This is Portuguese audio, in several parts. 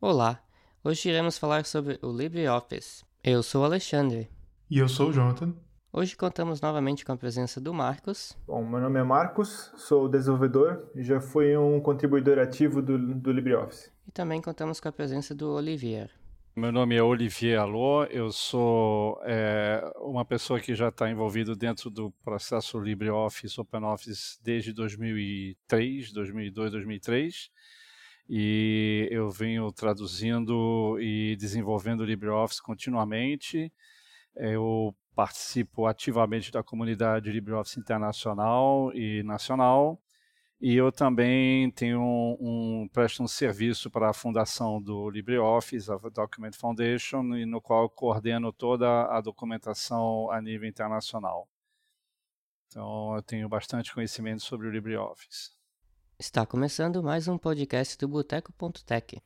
Olá, hoje iremos falar sobre o LibreOffice. Eu sou o Alexandre. E eu sou o Jonathan. Hoje contamos novamente com a presença do Marcos. Bom, meu nome é Marcos, sou desenvolvedor e já fui um contribuidor ativo do, do LibreOffice. E também contamos com a presença do Olivier. Meu nome é Olivier Alô, eu sou é, uma pessoa que já está envolvido dentro do processo LibreOffice, OpenOffice desde 2003, 2002, 2003 e eu venho traduzindo e desenvolvendo LibreOffice continuamente. Eu participo ativamente da comunidade LibreOffice internacional e nacional. E eu também tenho um, um presto um serviço para a fundação do LibreOffice, a Document Foundation, no qual eu coordeno toda a documentação a nível internacional. Então, eu tenho bastante conhecimento sobre o LibreOffice. Está começando mais um podcast do Boteco.tech.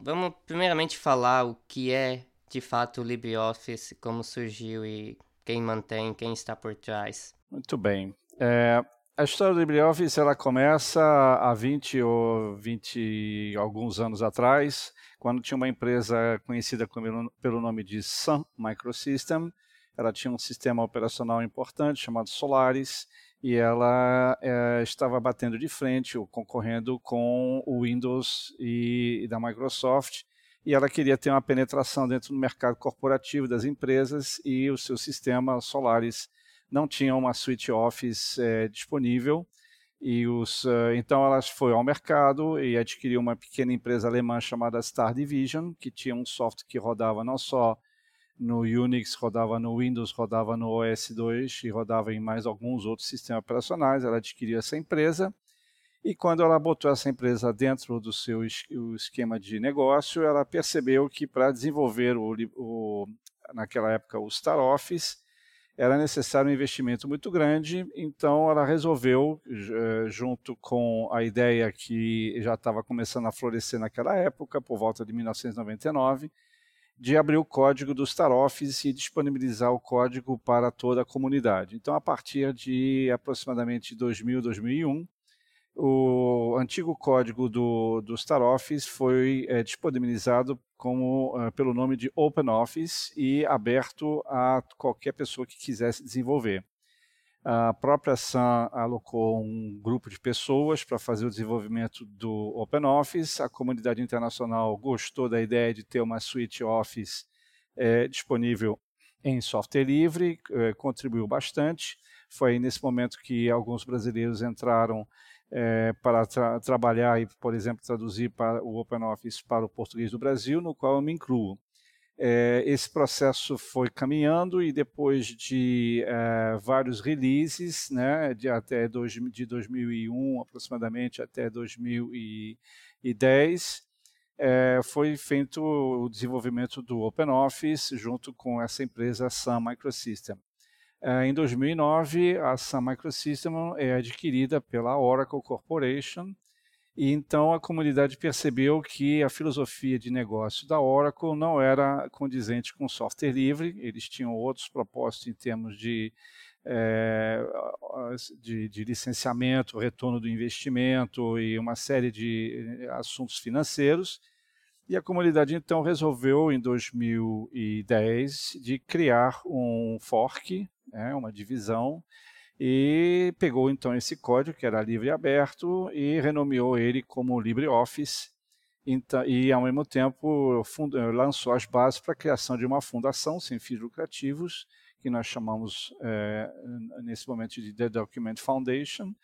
Vamos primeiramente falar o que é de fato o LibreOffice, como surgiu e quem mantém, quem está por trás. Muito bem. É, a história do LibreOffice ela começa há 20 ou 20 alguns anos atrás, quando tinha uma empresa conhecida pelo nome de Sun Microsystem. Ela tinha um sistema operacional importante chamado Solaris e ela é, estava batendo de frente, ou concorrendo com o Windows e, e, da Microsoft, e ela queria ter uma penetração dentro do mercado corporativo das empresas e o seu sistema Solaris não tinha uma suite Office é, disponível. E os, uh, então ela foi ao mercado e adquiriu uma pequena empresa alemã chamada Star Division, que tinha um software que rodava não só no Unix, rodava no Windows, rodava no OS2 e rodava em mais alguns outros sistemas operacionais. Ela adquiriu essa empresa e quando ela botou essa empresa dentro do seu esquema de negócio, ela percebeu que para desenvolver o, o, naquela época o Star Office era necessário um investimento muito grande, então ela resolveu, eh, junto com a ideia que já estava começando a florescer naquela época, por volta de 1999, de abrir o código do Star Office e disponibilizar o código para toda a comunidade. Então, a partir de aproximadamente 2000, 2001, o antigo código do, do Star Office foi é, disponibilizado como, uh, pelo nome de OpenOffice e aberto a qualquer pessoa que quisesse desenvolver. A própria Sun alocou um grupo de pessoas para fazer o desenvolvimento do OpenOffice. A comunidade internacional gostou da ideia de ter uma suite Office é, disponível em software livre, é, contribuiu bastante. Foi nesse momento que alguns brasileiros entraram é, para tra trabalhar e, por exemplo, traduzir para o OpenOffice para o português do Brasil, no qual eu me incluo. É, esse processo foi caminhando e depois de é, vários releases, né, de até dois, de 2001 aproximadamente até 2010, é, foi feito o desenvolvimento do OpenOffice junto com essa empresa Sun Microsystem. É, em 2009, a Sun Microsystem é adquirida pela Oracle Corporation e então a comunidade percebeu que a filosofia de negócio da Oracle não era condizente com software livre, eles tinham outros propósitos em termos de, é, de, de, licenciamento, retorno do investimento e uma série de eh, assuntos financeiros. E a comunidade então resolveu, em 2010, de criar um fork, né, uma divisão, e pegou então esse código, que era livre e aberto, e renomeou ele como LibreOffice, então, e ao mesmo tempo lançou as bases para a criação de uma fundação sem fins lucrativos, que nós chamamos é, nesse momento de The Document Foundation.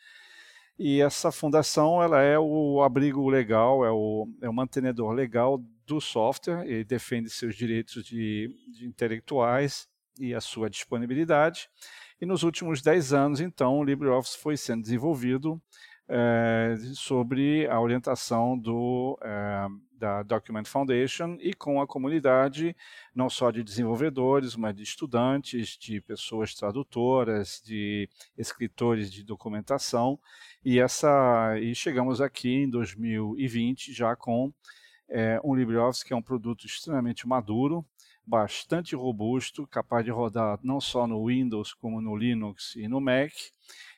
E essa fundação ela é o abrigo legal, é o, é o mantenedor legal do software, ele defende seus direitos de, de intelectuais e a sua disponibilidade. E nos últimos 10 anos, então, o LibreOffice foi sendo desenvolvido é, sobre a orientação do, é, da Document Foundation e com a comunidade, não só de desenvolvedores, mas de estudantes, de pessoas tradutoras, de escritores de documentação. E, essa, e chegamos aqui em 2020 já com é, um LibreOffice que é um produto extremamente maduro, bastante robusto, capaz de rodar não só no Windows, como no Linux e no Mac.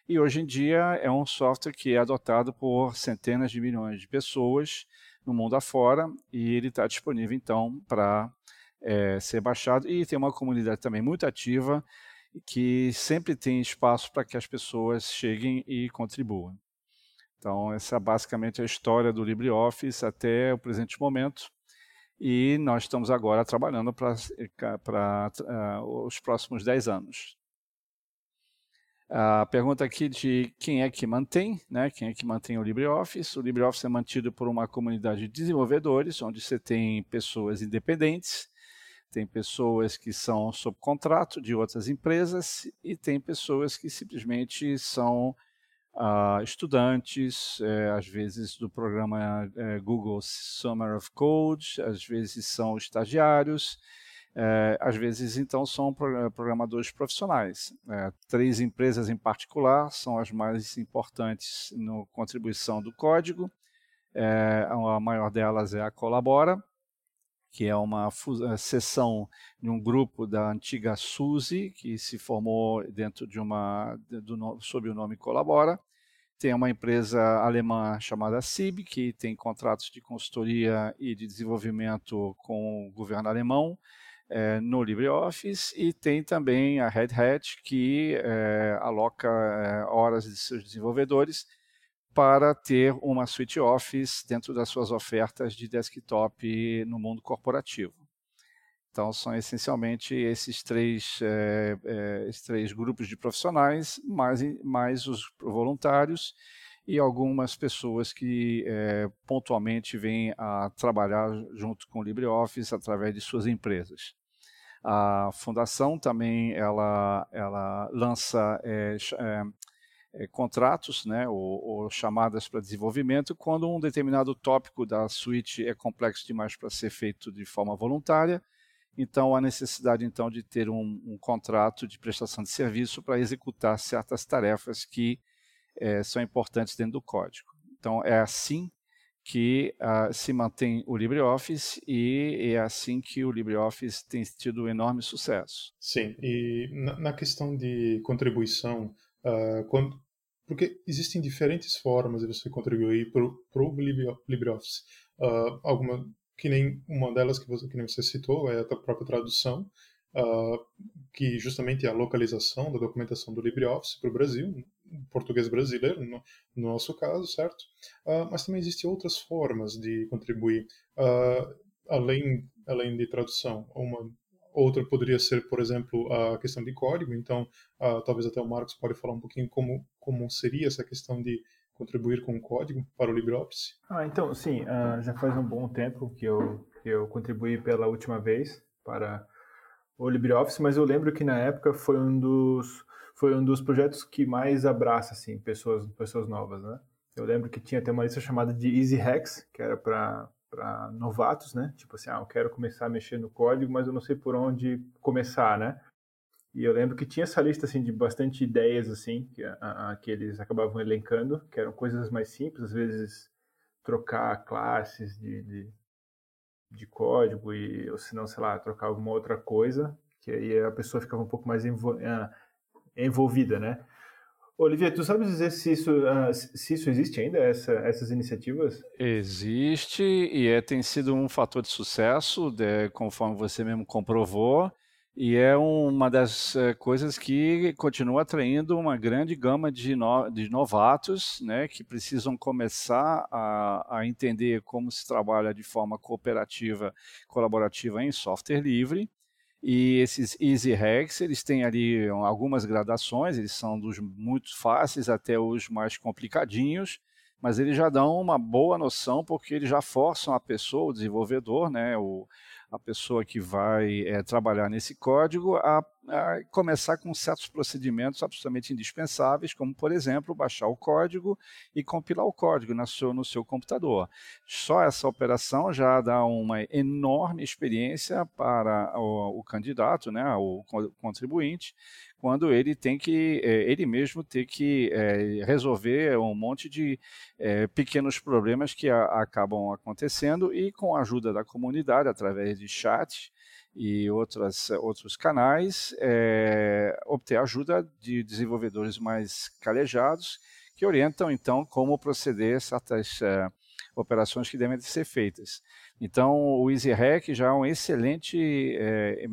E hoje em dia é um software que é adotado por centenas de milhões de pessoas, no mundo afora e ele está disponível então para é, ser baixado e tem uma comunidade também muito ativa que sempre tem espaço para que as pessoas cheguem e contribuam. Então, essa é basicamente a história do LibreOffice até o presente momento. E nós estamos agora trabalhando para uh, eh, os próximos 10 anos. A pergunta aqui de quem é que mantém, né? quem é que mantém o LibreOffice. O LibreOffice é mantido por uma comunidade de desenvolvedores, onde você tem pessoas independentes, tem pessoas que são sob contrato de outras empresas e tem pessoas que simplesmente são uh, estudantes, é, às vezes do programa é, Google Summer of Code, às vezes são estagiários, é, às vezes, então, são programadores profissionais. Três empresas em particular são as mais importantes na contribuição do código. A maior delas é a Colabora, que é uma seção de um grupo da antiga SUSE, que se formou dentro de uma, do, sob o nome Colabora. Tem uma empresa alemã chamada SIB, que tem contratos de consultoria e de desenvolvimento com o governo alemão é, no LibreOffice e tem também a Red Hat que é, aloca é, horas de seus desenvolvedores para ter uma suite Office dentro das suas ofertas de desktop no mundo corporativo. Então, são essencialmente esses três, é, é, esses três grupos de profissionais, mais, mais os voluntários e algumas pessoas que é, pontualmente vêm a trabalhar junto com o LibreOffice através de suas empresas. A fundação também ela, ela lança é, é, contratos né, ou, ou chamadas para desenvolvimento quando um determinado tópico da suíte é complexo demais para ser feito de forma voluntária. Então, há necessidade então de ter um, um contrato de prestação de serviço para executar certas tarefas que é, são importantes dentro do código. Então, é assim que uh, se mantém o LibreOffice e é assim que o LibreOffice tem tido um enorme sucesso. Sim, e na, na questão de contribuição, uh, quando, porque existem diferentes formas de você contribuir para o LibreOffice. Uh, alguma, que nem uma delas que você, que nem você citou é a própria tradução, que justamente é a localização da documentação do LibreOffice para o Brasil, português brasileiro, no, no nosso caso, certo? Uh, mas também existem outras formas de contribuir, uh, além, além de tradução. Uma outra poderia ser, por exemplo, a questão de código. Então, uh, talvez até o Marcos pode falar um pouquinho como, como seria essa questão de contribuir com o código para o LibreOffice. Ah, então, sim, já faz um bom tempo que eu, que eu contribuí pela última vez para o LibreOffice, mas eu lembro que na época foi um dos foi um dos projetos que mais abraça assim pessoas pessoas novas, né? Eu lembro que tinha até uma lista chamada de Easy Hacks, que era para para novatos, né? Tipo assim, ah, eu quero começar a mexer no código, mas eu não sei por onde começar, né? E eu lembro que tinha essa lista assim de bastante ideias assim que, a, a, que eles acabavam elencando, que eram coisas mais simples, às vezes trocar classes de, de, de código e ou se não, sei lá, trocar alguma outra coisa, que aí a pessoa ficava um pouco mais envol envolvida, né? Olivia, tu sabes dizer se isso, uh, se isso existe ainda, essa, essas iniciativas? Existe e é, tem sido um fator de sucesso, de, conforme você mesmo comprovou, e é uma das é, coisas que continua atraindo uma grande gama de, no, de novatos né, que precisam começar a, a entender como se trabalha de forma cooperativa, colaborativa em software livre e esses Easy Hacks, eles têm ali algumas gradações, eles são dos muito fáceis até os mais complicadinhos, mas eles já dão uma boa noção porque eles já forçam a pessoa, o desenvolvedor, né, o, a pessoa que vai é, trabalhar nesse código a, começar com certos procedimentos absolutamente indispensáveis, como, por exemplo, baixar o código e compilar o código no seu, no seu computador. Só essa operação já dá uma enorme experiência para o, o candidato, né, o contribuinte, quando ele tem que, é, ele mesmo ter que é, resolver um monte de é, pequenos problemas que acabam acontecendo e com a ajuda da comunidade, através de chat e outras, outros canais, é, obter ajuda de desenvolvedores mais calejados que orientam então como proceder certas, operações que devem ser feitas. Então, o EasyRack já é um excelente é,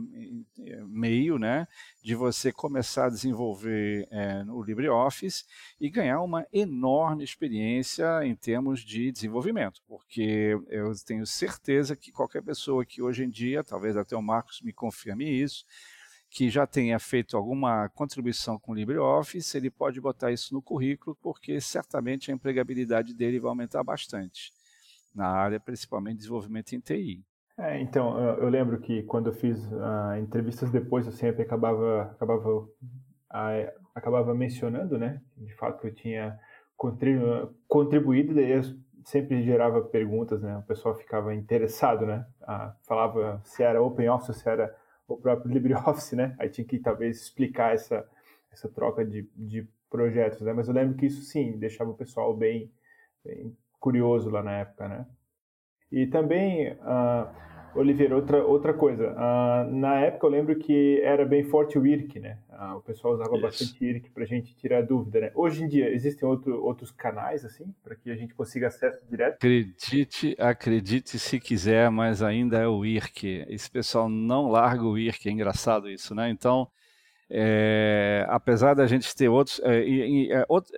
meio né, de você começar a desenvolver é, no LibreOffice e ganhar uma enorme experiência em termos de desenvolvimento, porque eu tenho certeza que qualquer pessoa que hoje em dia, talvez até o Marcos me confirme isso, que já tenha feito alguma contribuição com o LibreOffice, ele pode botar isso no currículo, porque certamente a empregabilidade dele vai aumentar bastante, na área principalmente de desenvolvimento em TI. É, então, eu lembro que quando eu fiz uh, entrevistas depois, eu sempre acabava, acabava, uh, acabava mencionando, né, de fato que eu tinha contribu contribuído, daí eu sempre gerava perguntas, né, o pessoal ficava interessado, né, uh, falava se era OpenOffice, se era o próprio LibreOffice, né? Aí tinha que talvez explicar essa, essa troca de, de projetos, né? Mas eu lembro que isso sim deixava o pessoal bem, bem curioso lá na época, né? E também uh, Oliveira, outra, outra coisa. Uh, na época eu lembro que era bem forte o IRC, né? Uh, o pessoal usava Isso. bastante IRC para a gente tirar dúvida, né? Hoje em dia, existem outro, outros canais, assim, para que a gente consiga acesso direto? Acredite, acredite se quiser, mas ainda é o IRC. Esse pessoal não larga o IRC, é engraçado isso, né? Então, é, apesar da gente ter outros... É, é, outro,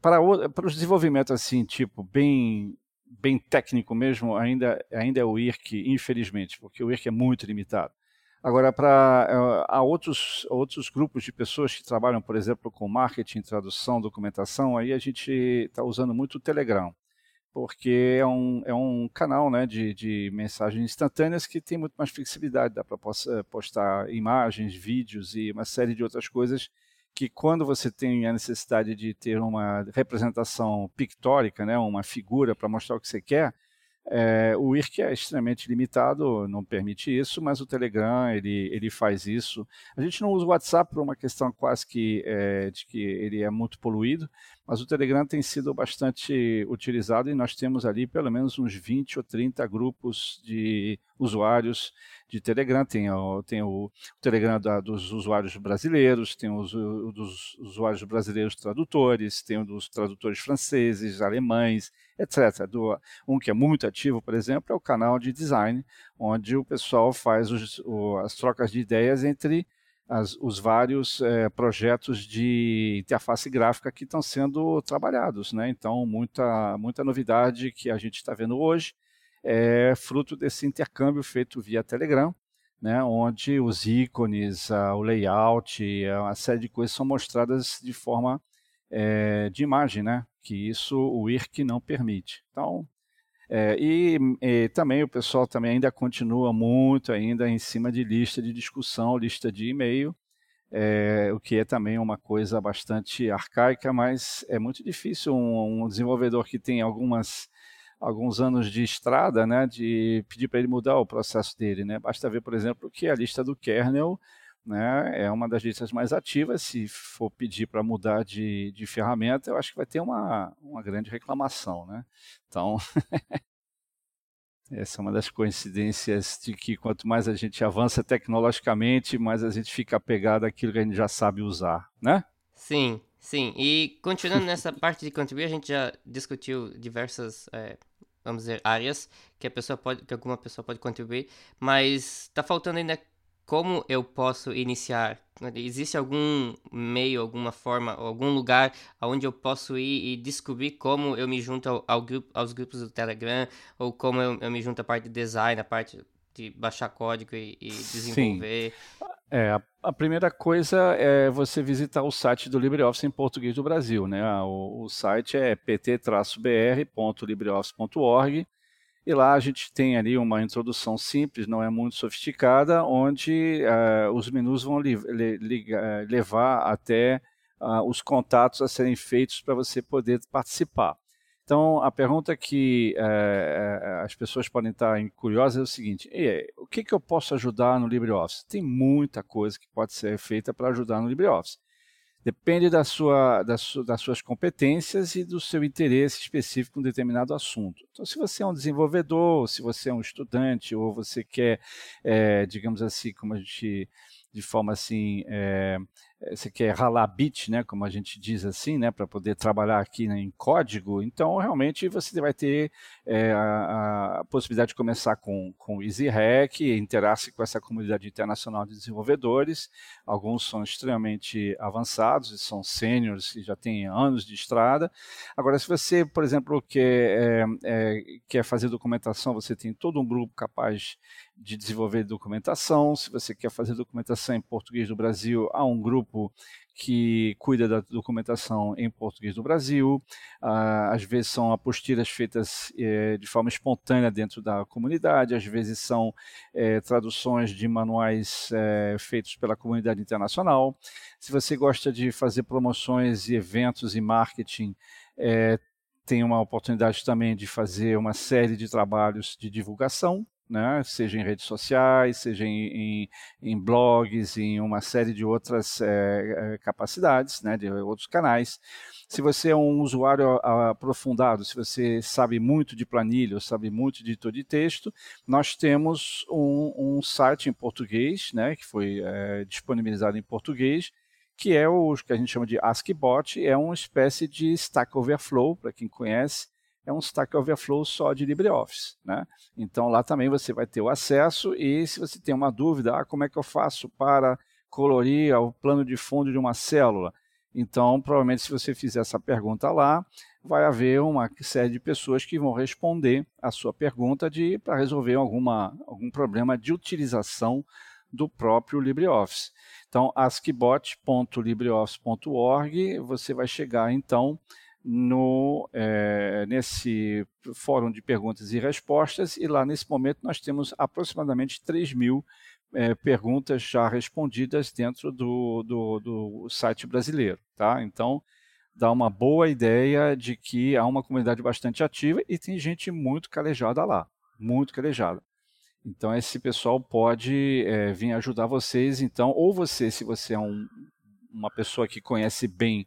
para, para os desenvolvimentos, assim, tipo, bem bem técnico mesmo, ainda, ainda é o IRC, infelizmente, porque o IRC é muito limitado. Agora, para uh, há outros, outros grupos de pessoas que trabalham, por exemplo, com marketing, tradução, documentação, aí a gente está usando muito o Telegram, porque é um, é um canal né, de, de mensagens instantâneas que tem muito mais flexibilidade, dá para postar imagens, vídeos e uma série de outras coisas que quando você tem a necessidade de ter uma representação pictórica, né, uma figura para mostrar o que você quer, é, o IRC é extremamente limitado, não permite isso, mas o Telegram ele, ele faz isso. A gente não usa o WhatsApp por uma questão quase que é, de que ele é muito poluído, mas o Telegram tem sido bastante utilizado e nós temos ali pelo menos uns 20 ou 30 grupos de usuários de Telegram. Tem, o, tem o, Telegram da, dos usuários brasileiros, tem os o, dos usuários brasileiros tradutores, tem o dos tradutores franceses, alemães, etc. Do, um que é muito ativo, por exemplo, é o canal de design, onde o pessoal faz os, o, as trocas de ideias entre as, os vários é, projetos de interface gráfica que estão sendo trabalhados. Né? Então, muita, muita novidade que a gente está vendo hoje é fruto desse intercâmbio feito via Telegram, né? onde os ícones, o layout, uma série de coisas são mostradas de forma é, de imagem, né? que isso o IRC não permite. Então, é, e, e, também o pessoal também ainda continua muito ainda em cima de lista de discussão, lista de e-mail, é, o que é também uma coisa bastante arcaica, mas é muito difícil um, um desenvolvedor que tem algumas alguns anos de estrada, né, de pedir para ele mudar o processo dele, né? Basta ver, por exemplo, que a lista do kernel né, é uma das listas mais ativas. Se for pedir para mudar de, de ferramenta, eu acho que vai ter uma, uma grande reclamação. Né? Então, essa é uma das coincidências de que quanto mais a gente avança tecnologicamente, mais a gente fica apegado àquilo que a gente já sabe usar, né? Sim, sim. E continuando nessa parte de contribuir, a gente já discutiu diversas, é, vamos dizer, áreas que a pessoa pode, que alguma pessoa pode contribuir, mas está faltando ainda como eu posso iniciar? Existe algum meio, alguma forma, algum lugar onde eu posso ir e descobrir como eu me junto ao, ao grupo, aos grupos do Telegram, ou como eu, eu, me junto à parte de design, à parte de baixar código e, e desenvolver? Sim. É, a, a, primeira coisa é você visitar o site do LibreOffice em português do Brasil. Né? O, o site é pt-br.libreoffice.org e lá a gente tem ali uma introdução simples, não é muito sofisticada, onde uh, os menus vão li li eh, levar até uh, os contatos a serem feitos para você poder participar. Então, a pergunta que uh, as pessoas podem estar curiosas é o seguinte: o que, que eu posso ajudar no LibreOffice? Tem muita coisa que pode ser feita para ajudar no LibreOffice. Depende da sua, da su, das suas competências e do seu interesse específico em um determinado assunto. Então, se você é um desenvolvedor, se você é um estudante, ou você quer, é, digamos assim, como a gente de forma assim é, você quer ralar bit, né, como a gente diz assim, né, para poder trabalhar aqui né, em código, então realmente você vai ter é, a, a, possibilidade de começar com, com EasyHack, interar-se com essa comunidade internacional de desenvolvedores. Alguns são extremamente avançados, são sêniores que já têm anos de estrada. Agora, se você, por exemplo, quer, é, é, quer fazer documentação, você tem todo um grupo capaz de desenvolver documentação. Se você quer fazer documentação em português do Brasil, há um grupo que cuida da documentação em português do Brasil. Ah, às vezes são apostilas feitas eh, de forma espontânea dentro da comunidade, às vezes são eh, traduções de manuais eh, feitos pela comunidade internacional. Se você gosta de fazer promoções e eventos e marketing, tem uma oportunidade também de fazer uma série de trabalhos de divulgação né? seja em redes sociais, seja em, em, em blogs, em uma série de outras é, capacidades, né? de outros canais. Se você é um usuário aprofundado, se você sabe muito de planilha, ou sabe muito de editor de texto, nós temos um, um site em português, né? que foi é, disponibilizado em português, que é o que a gente chama de AskBot, é uma espécie de Stack Overflow, para quem conhece, é um Stack Overflow só de LibreOffice. Né? Então lá também você vai ter o acesso e se você tem uma dúvida, ah, como é que eu faço para colorir o plano de fundo de uma célula? Então, provavelmente, se você fizer essa pergunta lá, vai haver uma série de pessoas que vão responder a sua pergunta para resolver alguma, algum problema de utilização do próprio LibreOffice. Então, askbot.libreoffice.org, você vai chegar então no, é, nesse fórum de perguntas e respostas, e lá nesse momento nós temos aproximadamente 3 mil é, perguntas já respondidas dentro do, do, do, site brasileiro. Tá? Então, dá uma boa ideia de que há uma comunidade bastante ativa e tem gente muito calejada lá, muito calejada. Então, esse pessoal pode é, vir ajudar vocês. Então, ou você, se você é um, uma pessoa que conhece bem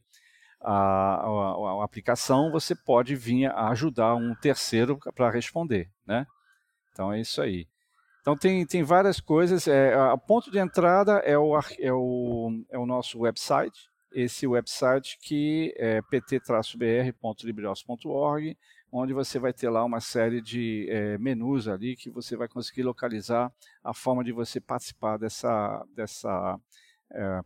a, a, a, aplicação, você pode vir a ajudar um terceiro para responder, né? Então é isso aí. Então tem, tem várias coisas. É, a ponto de entrada é o, é o, é o nosso website. Esse website que é pt-br.libreoffice.org, onde você vai ter lá uma série de é, menus ali que você vai conseguir localizar a forma de você participar dessa, dessa é,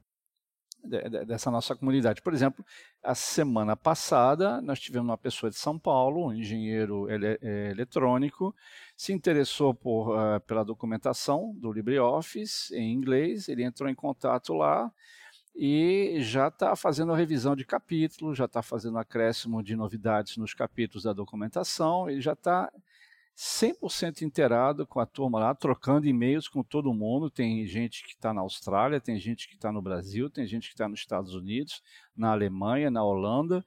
dessa nossa comunidade. Por exemplo, a semana passada nós tivemos uma pessoa de São Paulo, um engenheiro ele é, eletrônico, se interessou por, uh, pela documentação do LibreOffice em inglês, ele entrou em contato lá e já está fazendo a revisão de capítulos, já está fazendo acréscimo de novidades nos capítulos da documentação, ele já está 100% inteirado com a turma lá, trocando e-mails com todo mundo. Tem gente que está na Austrália, tem gente que está no Brasil, tem gente que está nos Estados Unidos, na Alemanha, na Holanda,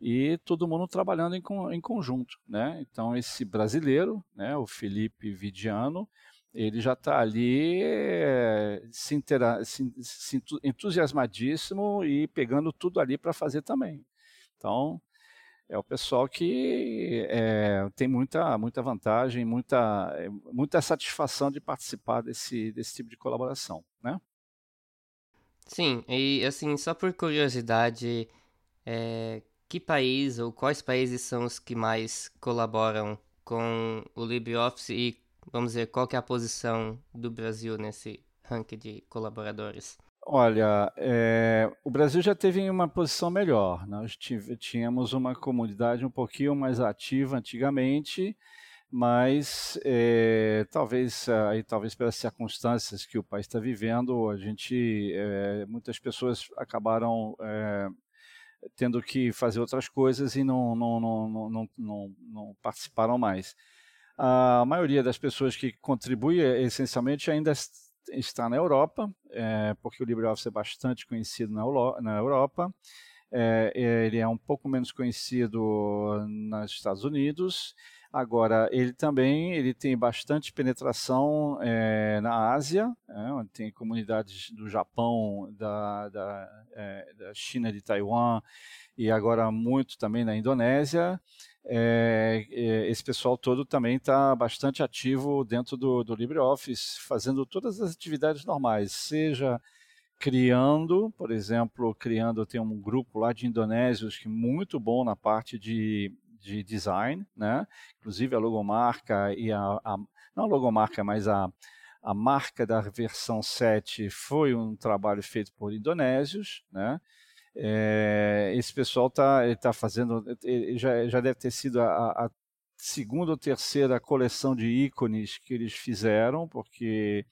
e todo mundo trabalhando em, em conjunto. Né? Então, esse brasileiro, né, o Felipe Vidiano, ele já está ali é, se, intera se, se entusiasmadíssimo e pegando tudo ali para fazer também. Então, é o pessoal que é, tem muita, muita vantagem, muita, muita satisfação de participar desse, desse tipo de colaboração, né? Sim, e assim, só por curiosidade, é, que país ou quais países são os que mais colaboram com o LibreOffice e, vamos dizer, qual é a posição do Brasil nesse ranking de colaboradores? Olha, é, o Brasil já teve uma posição melhor. Nós tínhamos uma comunidade um pouquinho mais ativa antigamente, mas é, talvez aí talvez pelas circunstâncias que o país está vivendo, a gente é, muitas pessoas acabaram tendo que fazer outras coisas e não, não, não, não, não participaram mais. A maioria das pessoas que contribui essencialmente ainda está na Europa, é, porque o LibreOffice é bastante conhecido na, na Europa. É, ele é um pouco menos conhecido nos Estados Unidos. Agora, ele também ele tem bastante penetração é, na Ásia, é, onde tem comunidades do Japão, da, da, é, da China, de Taiwan, e agora muito também na Indonésia é, esse pessoal todo também está bastante ativo dentro do, do LibreOffice, fazendo todas as atividades normais, seja criando, por exemplo, criando, tem um grupo lá de indonésios que é muito bom na parte de, de design, né? Inclusive a logomarca e a, a não a logomarca, mas a, a marca da versão 7 foi um trabalho feito por indonésios, né? É, esse pessoal está tá fazendo, já, já deve ter sido a, a segunda ou terceira coleção de ícones que eles fizeram, porque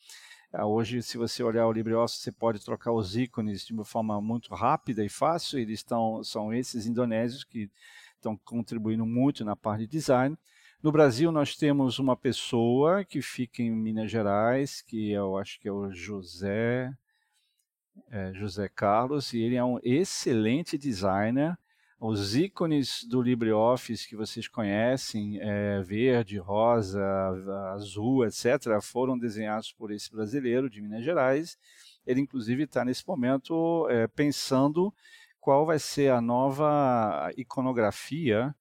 ah, hoje, se você olhar o LibreOffice, você pode trocar os ícones de uma forma muito rápida e fácil. Eles estão, são esses indonésios que estão contribuindo muito na parte de design. No Brasil, nós temos uma pessoa que fica em Minas Gerais, que eu acho que é o José, é, José Carlos, e ele é um excelente designer os ícones do LibreOffice que vocês conhecem, é, verde, rosa, azul, etc., foram desenhados por esse brasileiro de Minas Gerais. Ele, inclusive, está nesse momento é, pensando qual vai ser a nova iconografia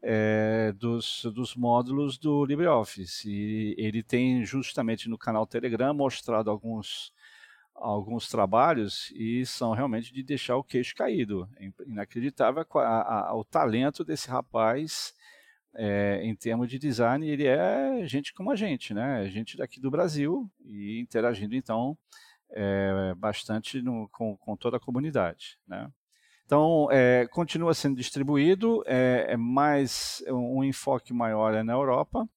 é, dos, dos módulos do LibreOffice. E ele tem justamente no canal Telegram mostrado alguns alguns trabalhos e são realmente de deixar o queixo caído. É inacreditável a, a, a, o talento desse rapaz é, em termos de design. Ele é gente como a gente, né? Gente daqui do Brasil e interagindo então é, bastante no, com, com, toda a comunidade, né? Então, é, continua sendo distribuído, é, é mais um enfoque maior é na Europa,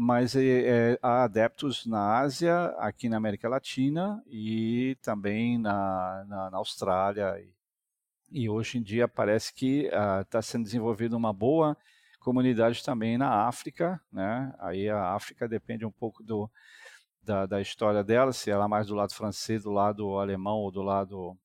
mas é, é, há adeptos na Ásia, aqui na América Latina e também na, na, na Austrália. E, e, hoje em dia parece que está ah, sendo desenvolvida uma boa comunidade também na África. Né? Aí a África depende um pouco do, da, da, história dela, se ela é mais do lado francês, do lado alemão ou do lado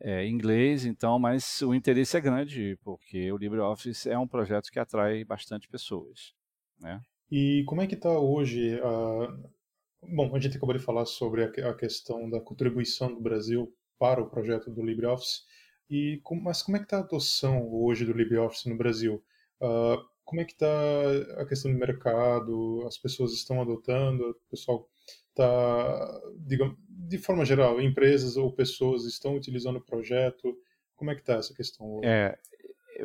é, inglês. Então, mas o interesse é grande, porque o LibreOffice é um projeto que atrai bastante pessoas. Né? E como é que está hoje a... Bom, a gente acabou de falar sobre a questão da contribuição do Brasil para o projeto do LibreOffice, e mas como é que está a adoção hoje do LibreOffice no Brasil? Uh, como é que está a questão do mercado? As pessoas estão adotando? O pessoal está, digamos, de forma geral, empresas ou pessoas estão utilizando o projeto? Como é que está essa questão? É,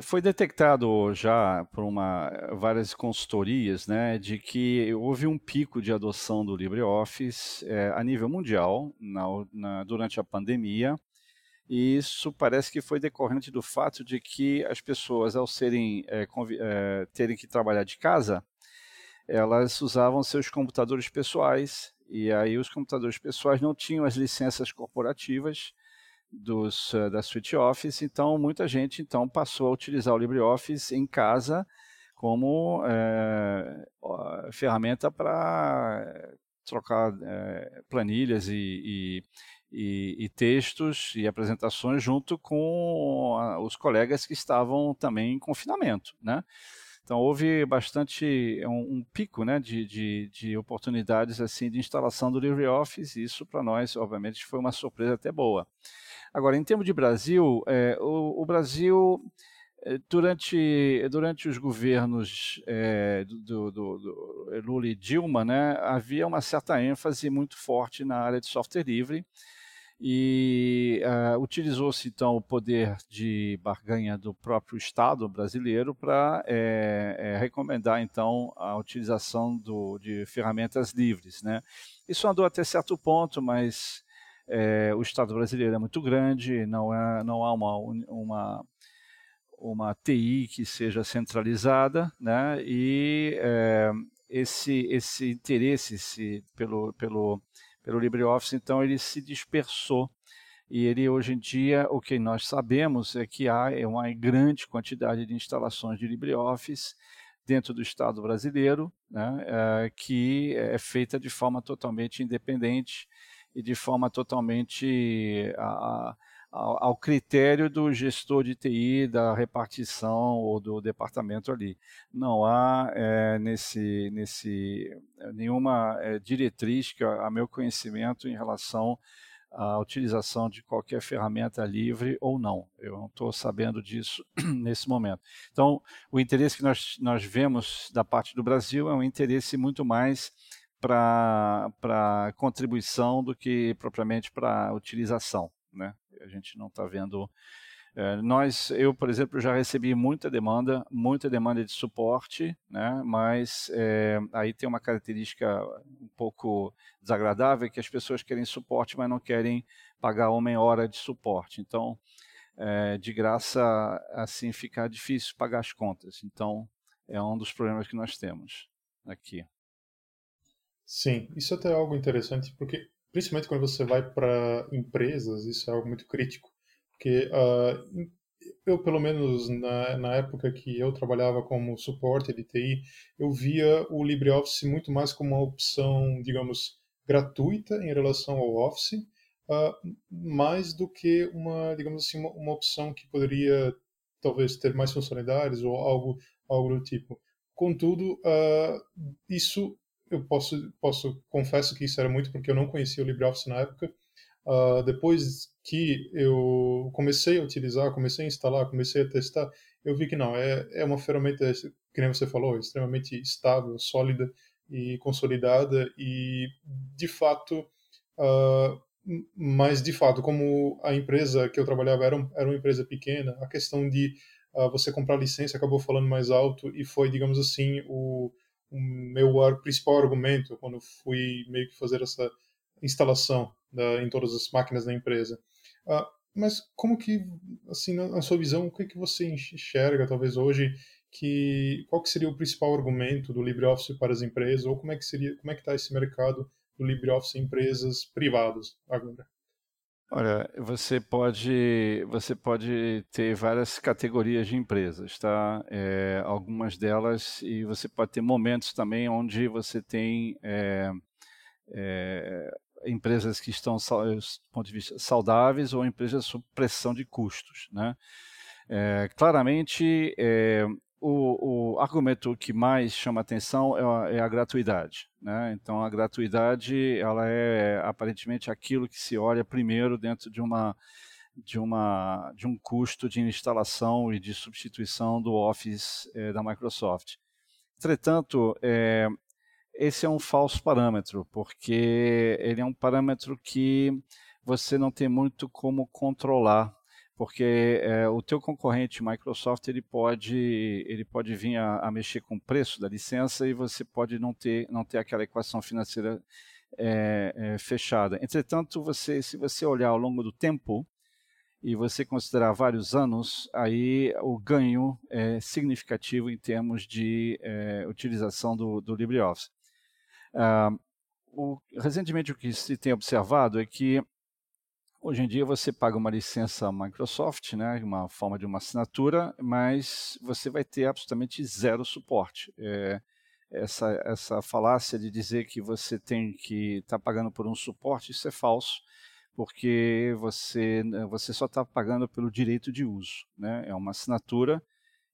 foi detectado já por uma, várias consultorias né, de que houve um pico de adoção do LibreOffice é, a nível mundial na, na, durante a pandemia. E isso parece que foi decorrente do fato de que as pessoas, ao serem, é, é, terem que trabalhar de casa, elas usavam seus computadores pessoais, e aí os computadores pessoais não tinham as licenças corporativas, dos, uh, da Suite Office, então muita gente então passou a utilizar o LibreOffice em casa como é, ferramenta para trocar é, planilhas e, e, e, e, textos e apresentações junto com a, os colegas que estavam também em confinamento, né? Então houve bastante um, um pico, né, de, de, de, oportunidades assim de instalação do LibreOffice. E isso para nós, obviamente, foi uma surpresa até boa. Agora, em termos de Brasil, é, o, o, Brasil, é, durante, durante os governos é, do, do, do, Lula e Dilma, né, havia uma certa ênfase muito forte na área de software livre e uh, utilizou-se então o poder de barganha do próprio Estado brasileiro para é, é, recomendar então a utilização do, de ferramentas livres. Né? Isso andou até certo ponto, mas é, o Estado brasileiro é muito grande, não, é, não há uma, uma, uma TI que seja centralizada, né? e é, esse, esse interesse esse, pelo, pelo, pelo LibreOffice, então, ele se dispersou. E ele, hoje em dia, o que nós sabemos é que há uma grande quantidade de instalações de LibreOffice dentro do Estado brasileiro, né, é, que é feita de forma totalmente independente e de forma totalmente a, a, ao critério do gestor de TI, da repartição ou do departamento ali. Não há é, nesse, nesse, nenhuma é, diretriz, que, a meu conhecimento, em relação à utilização de qualquer ferramenta livre ou não. Eu não estou sabendo disso nesse momento. Então, o interesse que nós, nós vemos da parte do Brasil é um interesse muito mais para contribuição do que propriamente para utilização. né? A gente não está vendo é, nós, eu, por exemplo, já recebi muita demanda, muita demanda de suporte, né? mas é, aí tem uma característica um pouco desagradável, que as pessoas querem suporte, mas não querem pagar uma hora de suporte. Então, é, de graça, assim, fica difícil pagar as contas. Então, é um dos problemas que nós temos aqui. Sim, isso até é algo interessante, porque principalmente quando você vai para empresas, isso é algo muito crítico porque uh, eu, pelo menos na, na época que eu trabalhava como suporte de TI, eu via o LibreOffice muito mais como uma opção, digamos, gratuita em relação ao Office, uh, mais do que uma, digamos assim, uma, uma, opção que poderia talvez ter mais funcionalidades ou algo, algo do tipo. Contudo, uh, isso eu posso, posso confesso que isso era muito porque eu não conhecia o LibreOffice na época. Uh, depois que eu comecei a utilizar, comecei a instalar, comecei a testar, eu vi que não, é, é uma ferramenta, que nem você falou, extremamente estável, sólida e consolidada e, de fato, uh, mas, de fato, como a empresa que eu trabalhava era, um, era uma empresa pequena, a questão de uh, você comprar licença acabou falando mais alto e foi, digamos assim, o, o meu principal argumento quando fui meio que fazer essa instalação da, em todas as máquinas da empresa. Uh, mas como que, assim, na, sua visão, o que, que você enxerga, talvez hoje, que qual que seria o principal argumento do LibreOffice para as empresas, ou como é que seria, como é que está esse mercado do LibreOffice em empresas privadas agora? Olha, você pode você pode ter várias categorias de empresas, tá? É, algumas delas e você pode ter momentos também onde você tem é, é, empresas que estão, do ponto de vista saudáveis, ou empresas sob pressão de custos. Né? É, claramente, é, o, o, argumento que mais chama atenção é a, é a gratuidade. Né? Então, a gratuidade ela é aparentemente aquilo que se olha primeiro dentro de uma de, uma, de um custo de instalação e de substituição do Office é, da Microsoft. Entretanto, é, esse é um falso parâmetro, porque ele é um parâmetro que você não tem muito como controlar, porque é, o teu concorrente Microsoft ele pode ele pode vir a, a, mexer com o preço da licença e você pode não ter não ter aquela equação financeira é, é, fechada. Entretanto, você se você olhar ao longo do tempo e você considerar vários anos, aí o ganho é significativo em termos de utilização do, do LibreOffice. Uh, o, recentemente o que se tem observado é que hoje em dia você paga uma licença Microsoft, né, uma forma de uma assinatura, mas você vai ter absolutamente zero suporte. É, essa, essa falácia de dizer que você tem que estar tá pagando por um suporte, isso é falso, porque você, você só está pagando pelo direito de uso. Né? É uma assinatura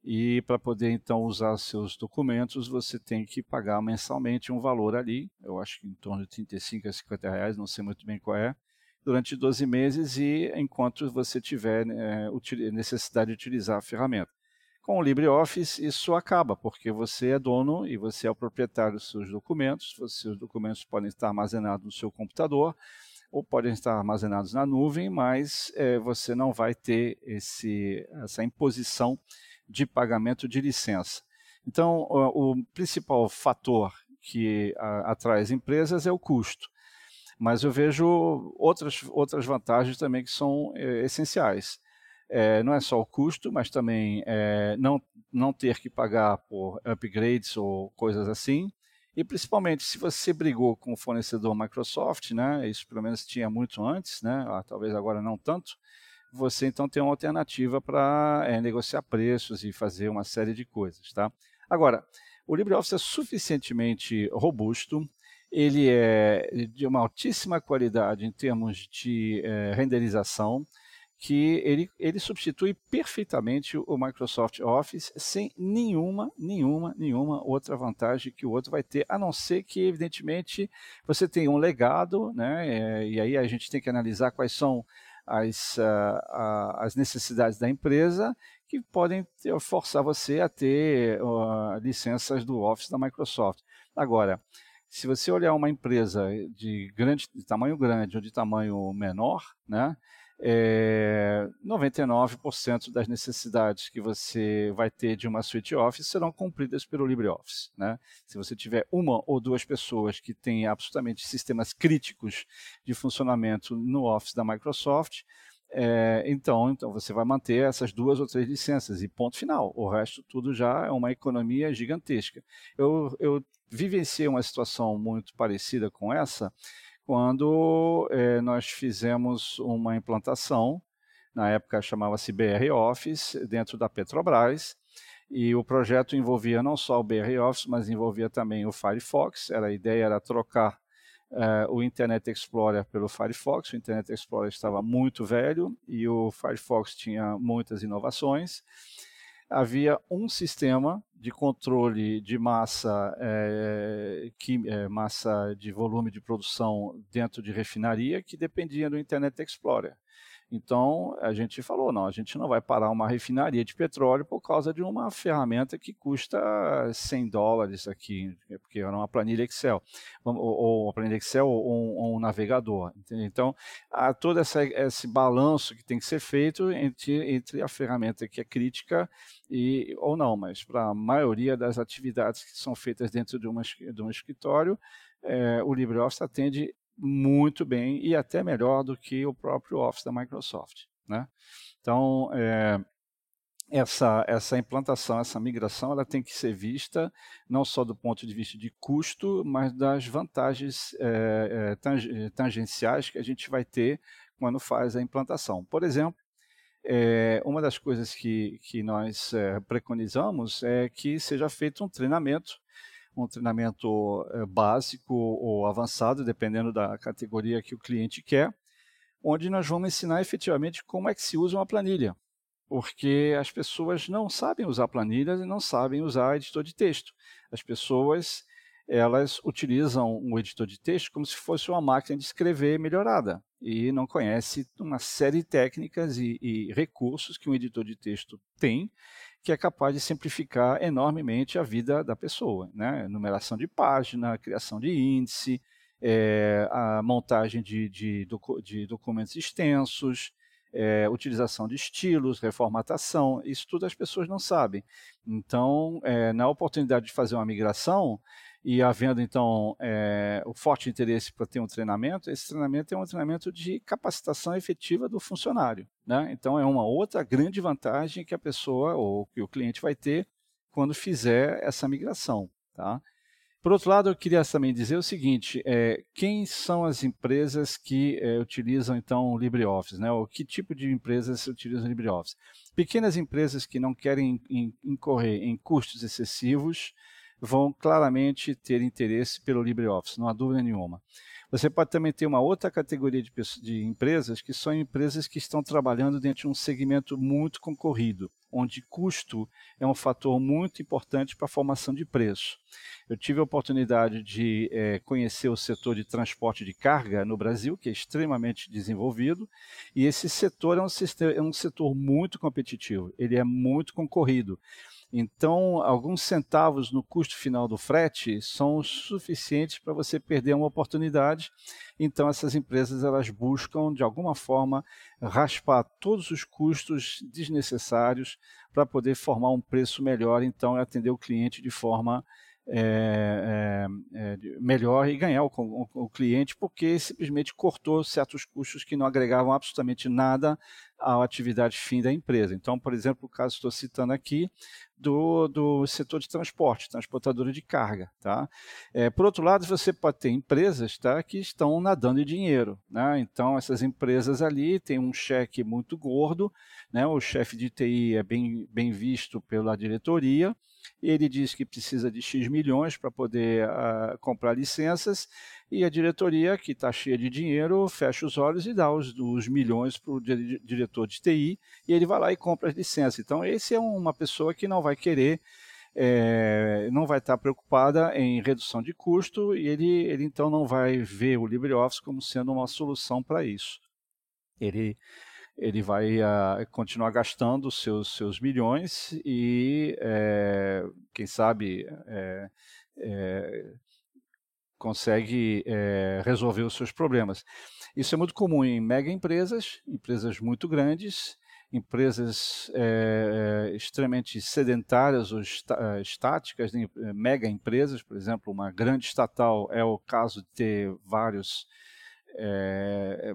e para poder então usar seus documentos, você tem que pagar mensalmente um valor ali, eu acho que em torno de 35 a 50 reais, não sei muito bem qual é, durante 12 meses e enquanto você tiver é, necessidade de utilizar a ferramenta. Com o LibreOffice, isso acaba, porque você é dono e você é o proprietário dos seus documentos, os seus documentos podem estar armazenados no seu computador, ou podem estar armazenados na nuvem, mas é, você não vai ter esse, essa imposição de pagamento de licença. Então, o, o principal fator que a, atrai as empresas é o custo. Mas eu vejo outras, outras vantagens também que são é, essenciais. É, não é só o custo, mas também é, não, não ter que pagar por upgrades ou coisas assim. E principalmente se você brigou com o fornecedor Microsoft, né, isso pelo menos tinha muito antes, né, ah, talvez agora não tanto, você então tem uma alternativa para é, negociar preços e fazer uma série de coisas. Tá? Agora, o LibreOffice é suficientemente robusto, ele é de uma altíssima qualidade em termos de é, renderização, que ele, ele substitui perfeitamente o Microsoft Office sem nenhuma, nenhuma, nenhuma outra vantagem que o outro vai ter, a não ser que, evidentemente, você tem um legado, né? É, e aí a gente tem que analisar quais são as, uh, as necessidades da empresa que podem ter, forçar você a ter uh, licenças do Office da Microsoft. Agora, se você olhar uma empresa de, grande, de tamanho grande ou de tamanho menor, né, é, 99% das necessidades que você vai ter de uma suite Office serão cumpridas pelo LibreOffice. Né? Se você tiver uma ou duas pessoas que têm absolutamente sistemas críticos de funcionamento no Office da Microsoft, é, então, então você vai manter essas duas ou três licenças e ponto final. O resto tudo já é uma economia gigantesca. Eu, eu vivenciei uma situação muito parecida com essa quando é, nós fizemos uma implantação, na época chamava-se BR Office, dentro da Petrobras, e o projeto envolvia não só o BR Office, mas envolvia também o Firefox. Era, a ideia era trocar uh, o Internet Explorer pelo Firefox. O Internet Explorer estava muito velho e o Firefox tinha muitas inovações. Havia um sistema de controle de massa, é, que, é, massa de volume de produção dentro de refinaria que dependia do Internet Explorer. Então, a gente falou, não, a gente não vai parar uma refinaria de petróleo por causa de uma ferramenta que custa 100 dólares aqui, porque era uma planilha Excel, ou, uma planilha Excel ou um, ou um navegador. Então, há todo essa, esse balanço que tem que ser feito entre, entre a ferramenta que é crítica e, ou não, mas para a maioria das atividades que são feitas dentro de, uma, de um escritório, é, o LibreOffice atende muito bem e até melhor do que o próprio Office da Microsoft. Né? Então, é, essa, essa implantação, essa migração, ela tem que ser vista não só do ponto de vista de custo, mas das vantagens é, é, tangenciais que a gente vai ter quando faz a implantação. Por exemplo, é, uma das coisas que, que nós preconizamos é que seja feito um treinamento um treinamento é, básico ou avançado, dependendo da categoria que o cliente quer, onde nós vamos ensinar efetivamente como é que se usa uma planilha, porque as pessoas não sabem usar planilhas e não sabem usar editor de texto. As pessoas elas utilizam o editor de texto como se fosse uma máquina de escrever melhorada e não conhece uma série de técnicas e, e recursos que um editor de texto tem que é capaz de simplificar enormemente a vida da pessoa. Né? Numeração de página, criação de índice, é, a montagem de, de, de documentos extensos, é, utilização de estilos, reformatação, isso tudo as pessoas não sabem. Então, é, na oportunidade de fazer uma migração, e havendo então é, o forte interesse para ter um treinamento, esse treinamento é um treinamento de capacitação efetiva do funcionário. Né? Então é uma outra grande vantagem que a pessoa ou que o cliente vai ter quando fizer essa migração. Tá? Por outro lado, eu queria também dizer o seguinte: é, quem são as empresas que é, utilizam então o LibreOffice, né? Ou que tipo de empresas utilizam o LibreOffice? Pequenas empresas que não querem incorrer em custos excessivos, vão claramente ter interesse pelo LibreOffice, não há dúvida nenhuma. Você pode também ter uma outra categoria de, de, empresas que são empresas que estão trabalhando dentro de um segmento muito concorrido, onde custo é um fator muito importante para a formação de preço. Eu tive a oportunidade de é, conhecer o setor de transporte de carga no Brasil, que é extremamente desenvolvido, e esse setor é um, é um setor muito competitivo, ele é muito concorrido. Então, alguns centavos no custo final do frete são suficientes para você perder uma oportunidade. Então, essas empresas elas buscam, de alguma forma, raspar todos os custos desnecessários para poder formar um preço melhor, então, atender o cliente de forma é, é, melhor e ganhar o, o, o, cliente, porque simplesmente cortou certos custos que não agregavam absolutamente nada à atividade fim da empresa. Então, por exemplo, o caso que estou citando aqui do, do setor de transporte, transportadora de carga. Tá? É, por outro lado, você pode ter empresas tá, que estão nadando em dinheiro. Né? Então, essas empresas ali têm um cheque muito gordo, né? o chefe de TI é bem, bem visto pela diretoria, ele diz que precisa de X milhões para poder uh, comprar licenças, e a diretoria, que está cheia de dinheiro, fecha os olhos e dá os, os milhões para o diretor de TI, e ele vai lá e compra as licenças. Então, esse é uma pessoa que não vai querer, é, não vai estar tá preocupada em redução de custo, e ele, ele então não vai ver o LibreOffice como sendo uma solução para isso. Ele ele vai uh, continuar gastando seus, seus milhões e, é, quem sabe, é, é, consegue é, resolver os seus problemas. Isso é muito comum em mega empresas, empresas muito grandes, empresas é, extremamente sedentárias ou estáticas, né, mega empresas, por exemplo, uma grande estatal é o caso de ter vários é,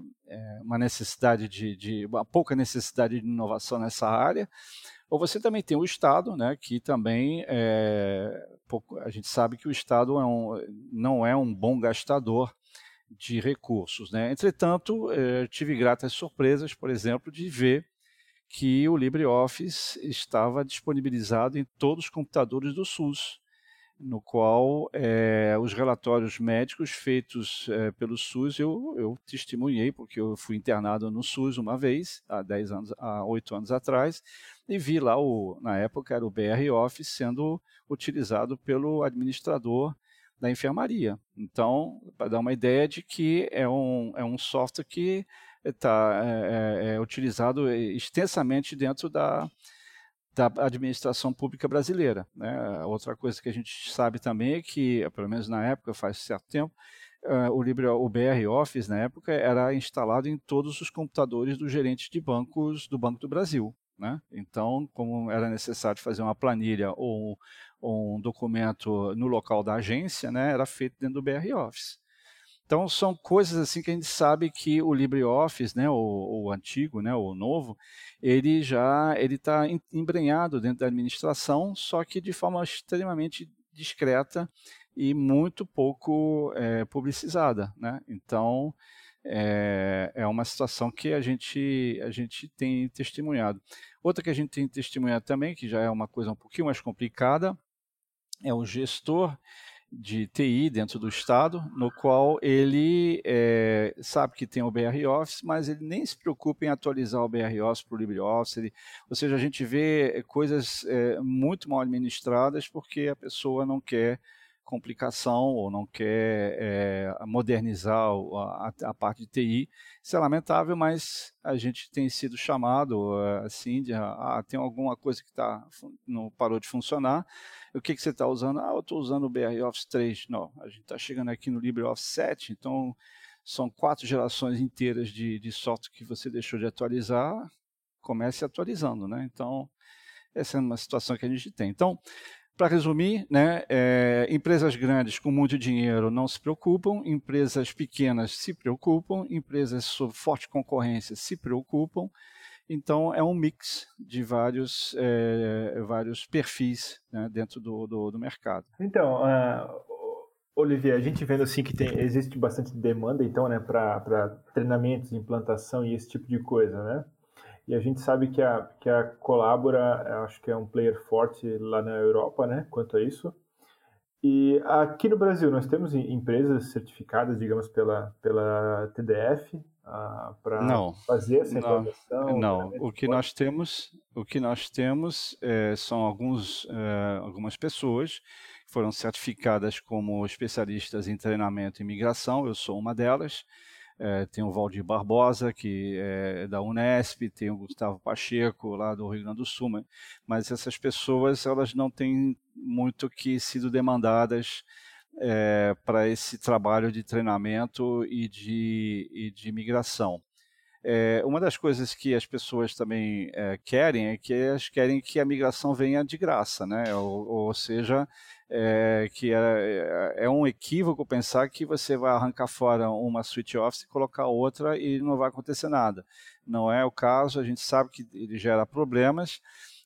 uma necessidade de, de, uma pouca necessidade de inovação nessa área. Ou você também tem o Estado, né, que também é, a gente sabe que o Estado é um, não é um bom gastador de recursos. Né? Entretanto, é, tive gratas surpresas, por exemplo, de ver que o LibreOffice estava disponibilizado em todos os computadores do SUS no qual é, os relatórios médicos feitos é, pelo SUS eu, eu testemunhei, porque eu fui internado no SUS uma vez, há 10 anos, há 8 anos atrás, e vi lá, o, na época era o BR Office sendo utilizado pelo administrador da enfermaria. Então, para dar uma ideia de que é um, é um software que está é, é, é utilizado extensamente dentro da, da administração pública brasileira. Né? Outra coisa que a gente sabe também é que, pelo menos na época, faz certo tempo, uh, o, Libre, o BR Office, na época, era instalado em todos os computadores dos gerentes de bancos do Banco do Brasil. Né? Então, como era necessário fazer uma planilha ou, ou um documento no local da agência, né, era feito dentro do BR Office. Então são coisas assim que a gente sabe que o LibreOffice, né, o, o antigo, né, o novo, ele já ele está embrenhado dentro da administração, só que de forma extremamente discreta e muito pouco é, publicizada, né? Então é, é uma situação que a gente a gente tem testemunhado. Outra que a gente tem testemunhado também, que já é uma coisa um pouquinho mais complicada, é o gestor de TI dentro do Estado, no qual ele é, sabe que tem o BR Office, mas ele nem se preocupa em atualizar o BR Office para o LibreOffice. Ele, ou seja, a gente vê coisas é, muito mal administradas porque a pessoa não quer complicação ou não quer é, modernizar a, a, parte de TI. Isso é lamentável, mas a gente tem sido chamado assim de ah, tem alguma coisa que tá, não parou de funcionar o que, que você está usando? Ah, eu estou usando o BR Office 3. Não, a gente está chegando aqui no LibreOffice 7, então são quatro gerações inteiras de, de software que você deixou de atualizar, comece atualizando, né? Então, essa é uma situação que a gente tem. Então, para resumir, né, é, empresas grandes com muito dinheiro não se preocupam, empresas pequenas se preocupam, empresas sob forte concorrência se preocupam, então, é um mix de vários, é, vários perfis né, dentro do, do, do, mercado. Então, uh, Olivier, a gente vendo assim que tem, existe bastante demanda então, né, para treinamentos, implantação e esse tipo de coisa, né? E a gente sabe que a, que a Colabora, acho que é um player forte lá na Europa, né, quanto a isso. E aqui no Brasil, nós temos empresas certificadas, digamos, pela, pela TDF, ah, para fazer essa implantação? Não, o que nós temos, o que nós temos é, são alguns, é, algumas pessoas que foram certificadas como especialistas em treinamento e migração. Eu sou uma delas. É, tem o Valdir Barbosa, que é da Unesp, tem o Gustavo Pacheco, lá do Rio Grande do Sul, mas essas pessoas elas não têm muito que sido demandadas é, para esse trabalho de treinamento e de, e de migração. É, uma das coisas que as pessoas também é, querem é que elas querem que a migração venha de graça, né? ou, ou seja, é, que é, é, um equívoco pensar que você vai arrancar fora uma switch office e colocar outra e não vai acontecer nada. Não é o caso, a gente sabe que ele gera problemas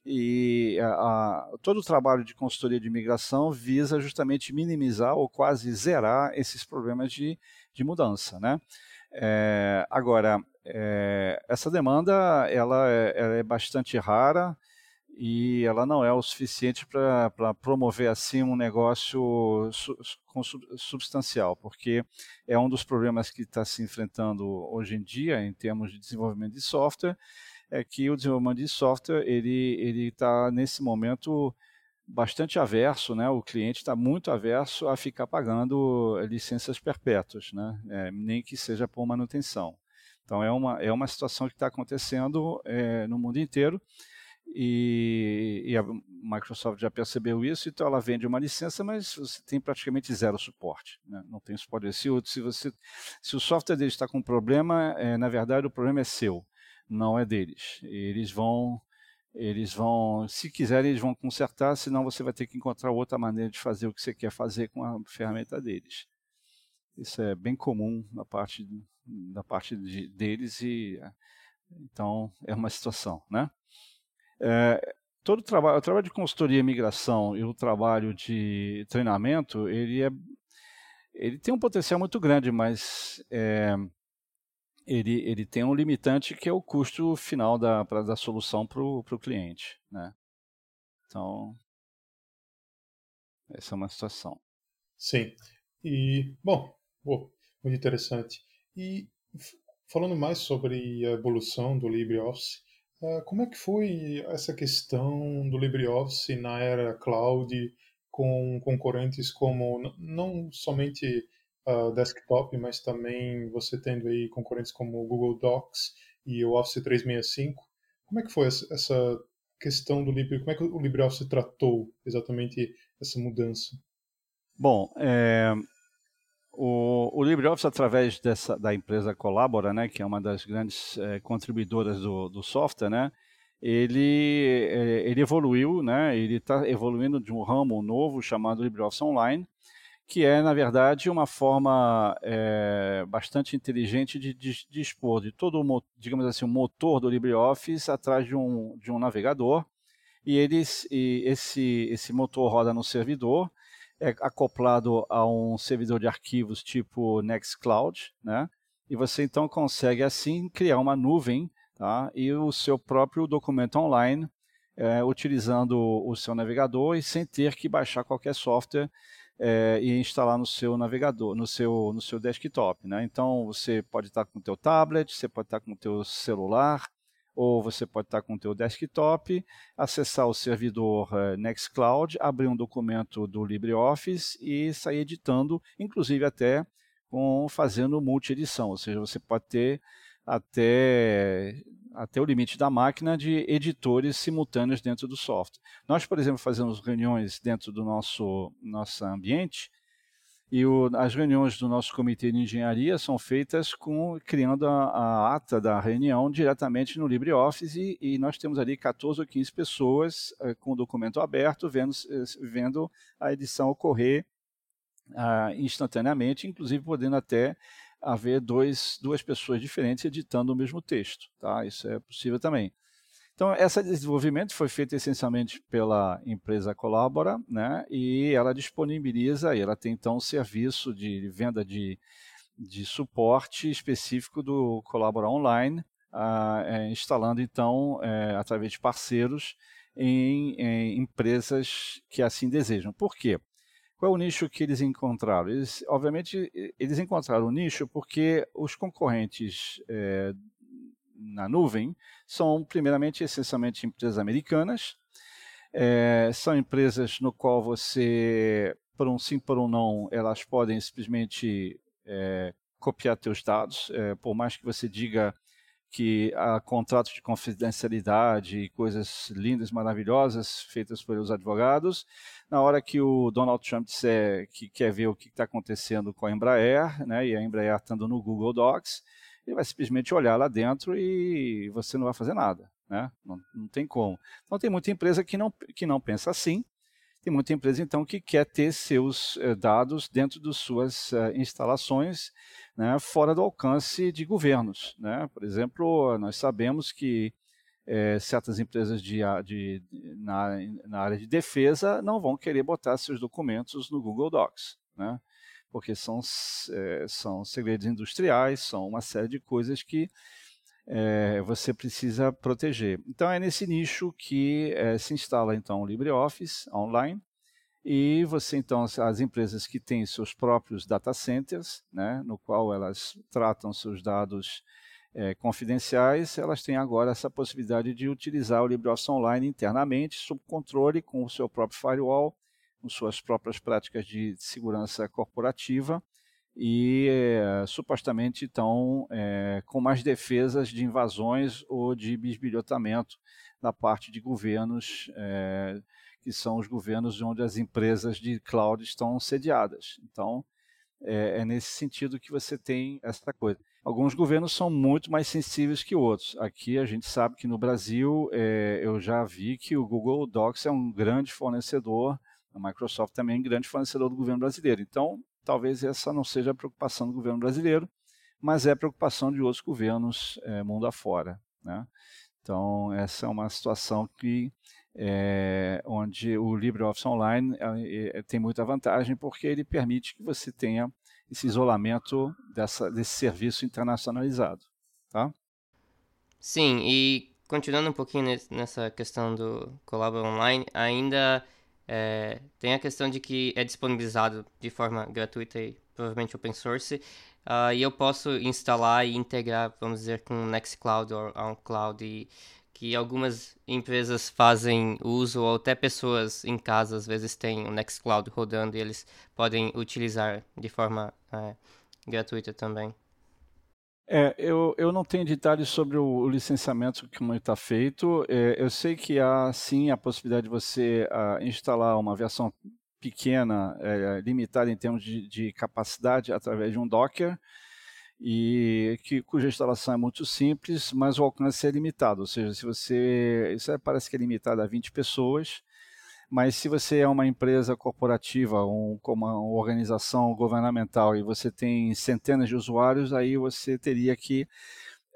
e a, a, todo o trabalho de consultoria de imigração visa justamente minimizar ou quase zerar esses problemas de, de mudança. Né? É, agora, é, essa demanda ela é, ela é, bastante rara e ela não é o suficiente para promover assim um negócio su, substancial, porque é um dos problemas que está se enfrentando hoje em dia em termos de desenvolvimento de software é que o desenvolvimento de software ele está nesse momento bastante averso, né? O cliente está muito averso a ficar pagando licenças perpétuas, né? É, nem que seja por manutenção. Então é uma é uma situação que está acontecendo é, no mundo inteiro e, e, a Microsoft já percebeu isso, então ela vende uma licença, mas você tem praticamente zero suporte. Né? Não tem suporte. Se se você, se o software deles está com problema, é, na verdade o problema é seu, não é deles. Eles vão, eles vão, se quiserem, eles vão consertar, senão você vai ter que encontrar outra maneira de fazer o que você quer fazer com a ferramenta deles. Isso é bem comum na parte, da parte de, deles e então é uma situação, né? É, todo o trabalho, o trabalho de consultoria e migração e o trabalho de treinamento, ele é, ele tem um potencial muito grande, mas é, ele, ele tem um limitante que é o custo final da, pra, da solução para o cliente, né? Então, essa é uma situação. Sim. E, bom, muito interessante. E falando mais sobre a evolução do LibreOffice, como é que foi essa questão do LibreOffice na era cloud com concorrentes como não somente uh, desktop, mas também você tendo aí concorrentes como o Google Docs e o Office 365? Como é que foi essa questão do Libre? Como é que o LibreOffice tratou exatamente essa mudança? Bom, é, o, o LibreOffice, através dessa, da empresa Colabora, né, que é uma das grandes é, contribuidoras do, do software, né, ele, é, ele evoluiu, né, ele está evoluindo de um ramo novo chamado LibreOffice Online, que é, na verdade, uma forma é, bastante inteligente de, de, de, de todo o, digamos assim, o motor do LibreOffice atrás de um, de um navegador, e, eles, e esse, esse motor roda no servidor, é acoplado a um servidor de arquivos tipo Nextcloud, né? E você então consegue assim criar uma nuvem, tá? E o seu próprio documento online, é, utilizando o seu navegador e sem ter que baixar qualquer software é, e instalar no seu navegador, no seu, no seu desktop, né? Então você pode estar com o teu tablet, você pode estar com o teu celular, ou você pode estar com o teu desktop, acessar o servidor uh, Nextcloud, abrir um documento do LibreOffice e sair editando, inclusive até com fazendo multi-edição, ou seja, você pode ter até, até o limite da máquina de editores simultâneos dentro do software. Nós, por exemplo, fazemos reuniões dentro do nosso, nosso ambiente e o, as reuniões do nosso comitê de engenharia são feitas com criando a, a ata da reunião diretamente no LibreOffice e, e, nós temos ali 14 ou 15 pessoas eh, com o documento aberto vendo, eh, vendo a edição ocorrer ah, instantaneamente, inclusive podendo até haver dois, duas pessoas diferentes editando o mesmo texto. Tá? Isso é possível também. Então, esse desenvolvimento foi feito essencialmente pela empresa Colabora, né? e ela disponibiliza, e ela tem então um serviço de venda de, de suporte específico do Colabora Online, ah, é, instalando então, é, através de parceiros, em, em, empresas que assim desejam. Por quê? Qual é o nicho que eles encontraram? Eles, obviamente, eles encontraram o nicho porque os concorrentes é, na nuvem são, primeiramente, essencialmente empresas americanas. É, são empresas no qual você, por um sim, por um não, elas podem simplesmente é, copiar teus dados, é, por mais que você diga que há contratos de confidencialidade e coisas lindas, maravilhosas feitas pelos advogados. Na hora que o Donald Trump disser que quer ver o que está acontecendo com a Embraer, né, e a Embraer estando no Google Docs, ele vai simplesmente olhar lá dentro e você não vai fazer nada. Né? Não, não tem como. Então tem muita empresa que não, que não pensa assim, tem muita empresa então que quer ter seus eh, dados dentro de suas eh, instalações, né, fora do alcance de governos. Né? Por exemplo, nós sabemos que eh, certas empresas de, de, na, na, área de defesa não vão querer botar seus documentos no Google Docs. Né? Porque são, é, são segredos industriais, são uma série de coisas que é, você precisa proteger. Então é nesse nicho que é, se instala então o LibreOffice online e você então as empresas que têm seus próprios data centers, né, no qual elas tratam seus dados é, confidenciais, elas têm agora essa possibilidade de utilizar o LibreOffice online internamente, sob controle com o seu próprio firewall suas próprias práticas de segurança corporativa e é, supostamente estão é, com mais defesas de invasões ou de bisbilhotamento da parte de governos, é, que são os governos onde as empresas de cloud estão sediadas. Então, é, é nesse sentido que você tem essa coisa. Alguns governos são muito mais sensíveis que outros. Aqui a gente sabe que no Brasil, eu já vi que o Google Docs é um grande fornecedor, a Microsoft também é um grande fornecedor do governo brasileiro. Então, talvez essa não seja a preocupação do governo brasileiro, mas é a preocupação de outros governos é, mundo afora. Né? Então, essa é uma situação que é, onde o LibreOffice Online é, tem muita vantagem porque ele permite que você tenha esse isolamento dessa, desse serviço internacionalizado. Tá? Sim, e continuando um pouquinho nessa questão do Collabor Online, ainda é, tem a questão de que é disponibilizado de forma gratuita e provavelmente open source, uh, e eu posso instalar e integrar, vamos dizer, com Nextcloud ou OnCloud, e que algumas empresas fazem uso, ou até pessoas em casa às vezes têm o Nextcloud rodando e eles podem utilizar de forma é, gratuita também. É, eu, eu não tenho detalhes sobre o, o licenciamento como está feito. É, eu sei que há sim a possibilidade de você uh, instalar uma versão pequena, é, limitada em termos de, de, capacidade, através de um Docker, e que, cuja instalação é muito simples, mas o alcance é limitado. Ou seja, se você. Isso é, parece que é limitado a 20 pessoas. Mas se você é uma empresa corporativa, um, como uma organização governamental e você tem centenas de usuários, aí você teria que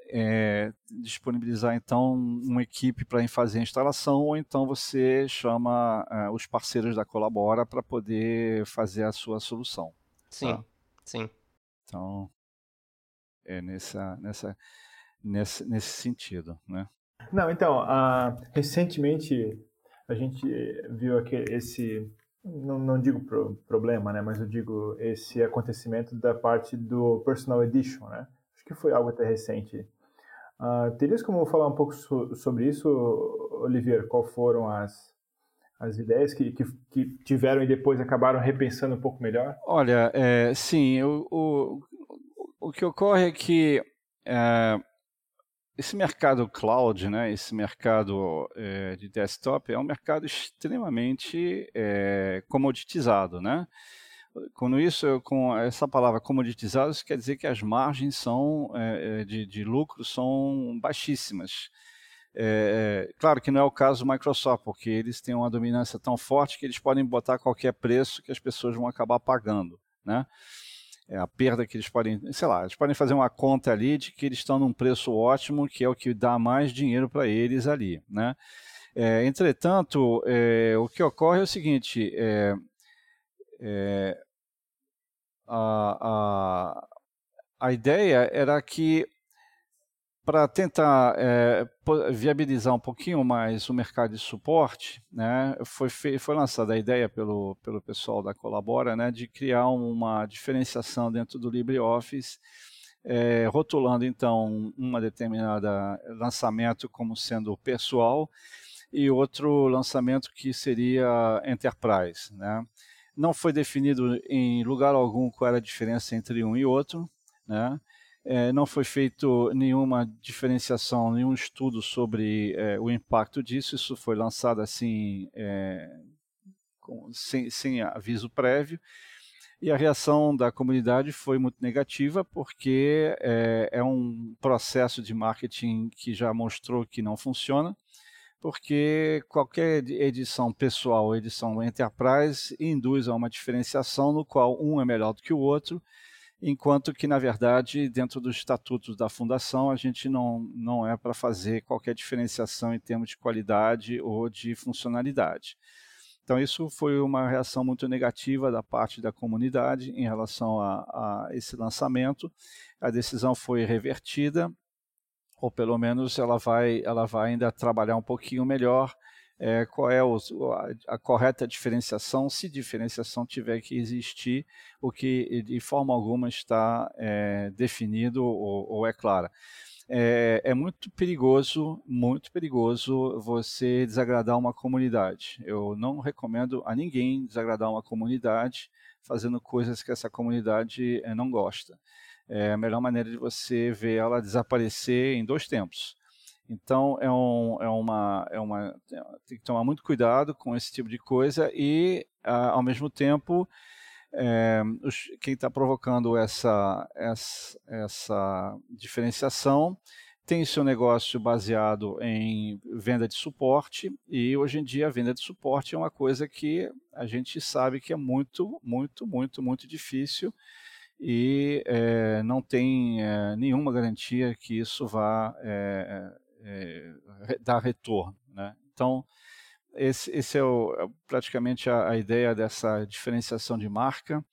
é, disponibilizar então uma equipe para fazer a instalação, ou então você chama é, os parceiros da Colabora para poder fazer a sua solução. Sim, tá? sim. Então é nessa, nessa, nesse, nesse sentido, né? Não, então, uh, recentemente a gente viu aqui esse, não, não digo pro, problema, né, mas eu digo esse acontecimento da parte do Personal Edition, né? Acho que foi algo até recente. Uh, terias como falar um pouco so, sobre isso, Olivier? Qual foram as, as ideias que, que, que, tiveram e depois acabaram repensando um pouco melhor? Olha, é, sim, o, o, o que ocorre é que é, esse mercado cloud, né, esse mercado é, de desktop, é um mercado extremamente é, comoditizado, né? Com isso, com essa palavra comoditizado, isso quer dizer que as margens são é, de, de lucro são baixíssimas. Claro que não é o caso do Microsoft, porque eles têm uma dominância tão forte que eles podem botar qualquer preço que as pessoas vão acabar pagando, né? É a perda que eles podem, sei lá, eles podem fazer uma conta ali de que eles estão num preço ótimo, que é o que dá mais dinheiro para eles ali, né? É, entretanto, é, o que ocorre é o seguinte, é, é a, a, a ideia era que para tentar é, viabilizar um pouquinho mais o mercado de suporte, né, foi, foi lançada a ideia pelo, pelo pessoal da Colabora né, de criar uma diferenciação dentro do LibreOffice, é, rotulando então uma determinada lançamento como sendo pessoal e outro lançamento que seria Enterprise. Né. Não foi definido em lugar algum qual era a diferença entre um e outro, né? É, não foi feito nenhuma diferenciação, nenhum estudo sobre é, o impacto disso. Isso foi lançado assim, é, com, sem, sem, aviso prévio. E a reação da comunidade foi muito negativa, porque é, é um processo de marketing que já mostrou que não funciona, porque qualquer edição pessoal edição enterprise induz a uma diferenciação no qual um é melhor do que o outro enquanto que, na verdade, dentro dos estatutos da fundação, a gente não, não é para fazer qualquer diferenciação em termos de qualidade ou de funcionalidade. Então, isso foi uma reação muito negativa da parte da comunidade em relação a, a esse lançamento. A decisão foi revertida, ou pelo menos ela vai, ela vai ainda trabalhar um pouquinho melhor é, qual é a, a, correta diferenciação, se diferenciação tiver que existir, o que de forma alguma está é, definido ou, ou, é clara. É, é, muito perigoso, muito perigoso você desagradar uma comunidade. Eu não recomendo a ninguém desagradar uma comunidade fazendo coisas que essa comunidade é, não gosta. É a melhor maneira de você ver ela desaparecer em dois tempos. Então é, um, é, uma, é uma tem que tomar muito cuidado com esse tipo de coisa e ao mesmo tempo é, os, quem está provocando essa, essa, essa diferenciação tem seu negócio baseado em venda de suporte e hoje em dia a venda de suporte é uma coisa que a gente sabe que é muito, muito, muito, muito difícil e é, não tem é, nenhuma garantia que isso vá é, dar retorno. Né? Então, esse, esse é, o, é praticamente a, a ideia dessa diferenciação de marca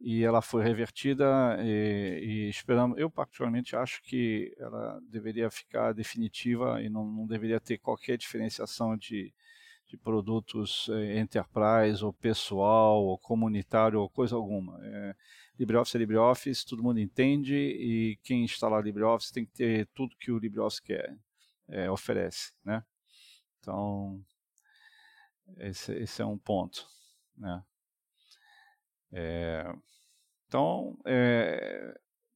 e ela foi revertida e, e, esperamos. Eu particularmente acho que ela deveria ficar definitiva e não, não deveria ter qualquer diferenciação de, de produtos eh, enterprise ou pessoal ou comunitário ou coisa alguma. É, LibreOffice é LibreOffice, todo mundo entende e quem instalar LibreOffice tem que ter tudo que o LibreOffice quer, é, oferece, né? Então esse, esse é um ponto, né? É, então, é,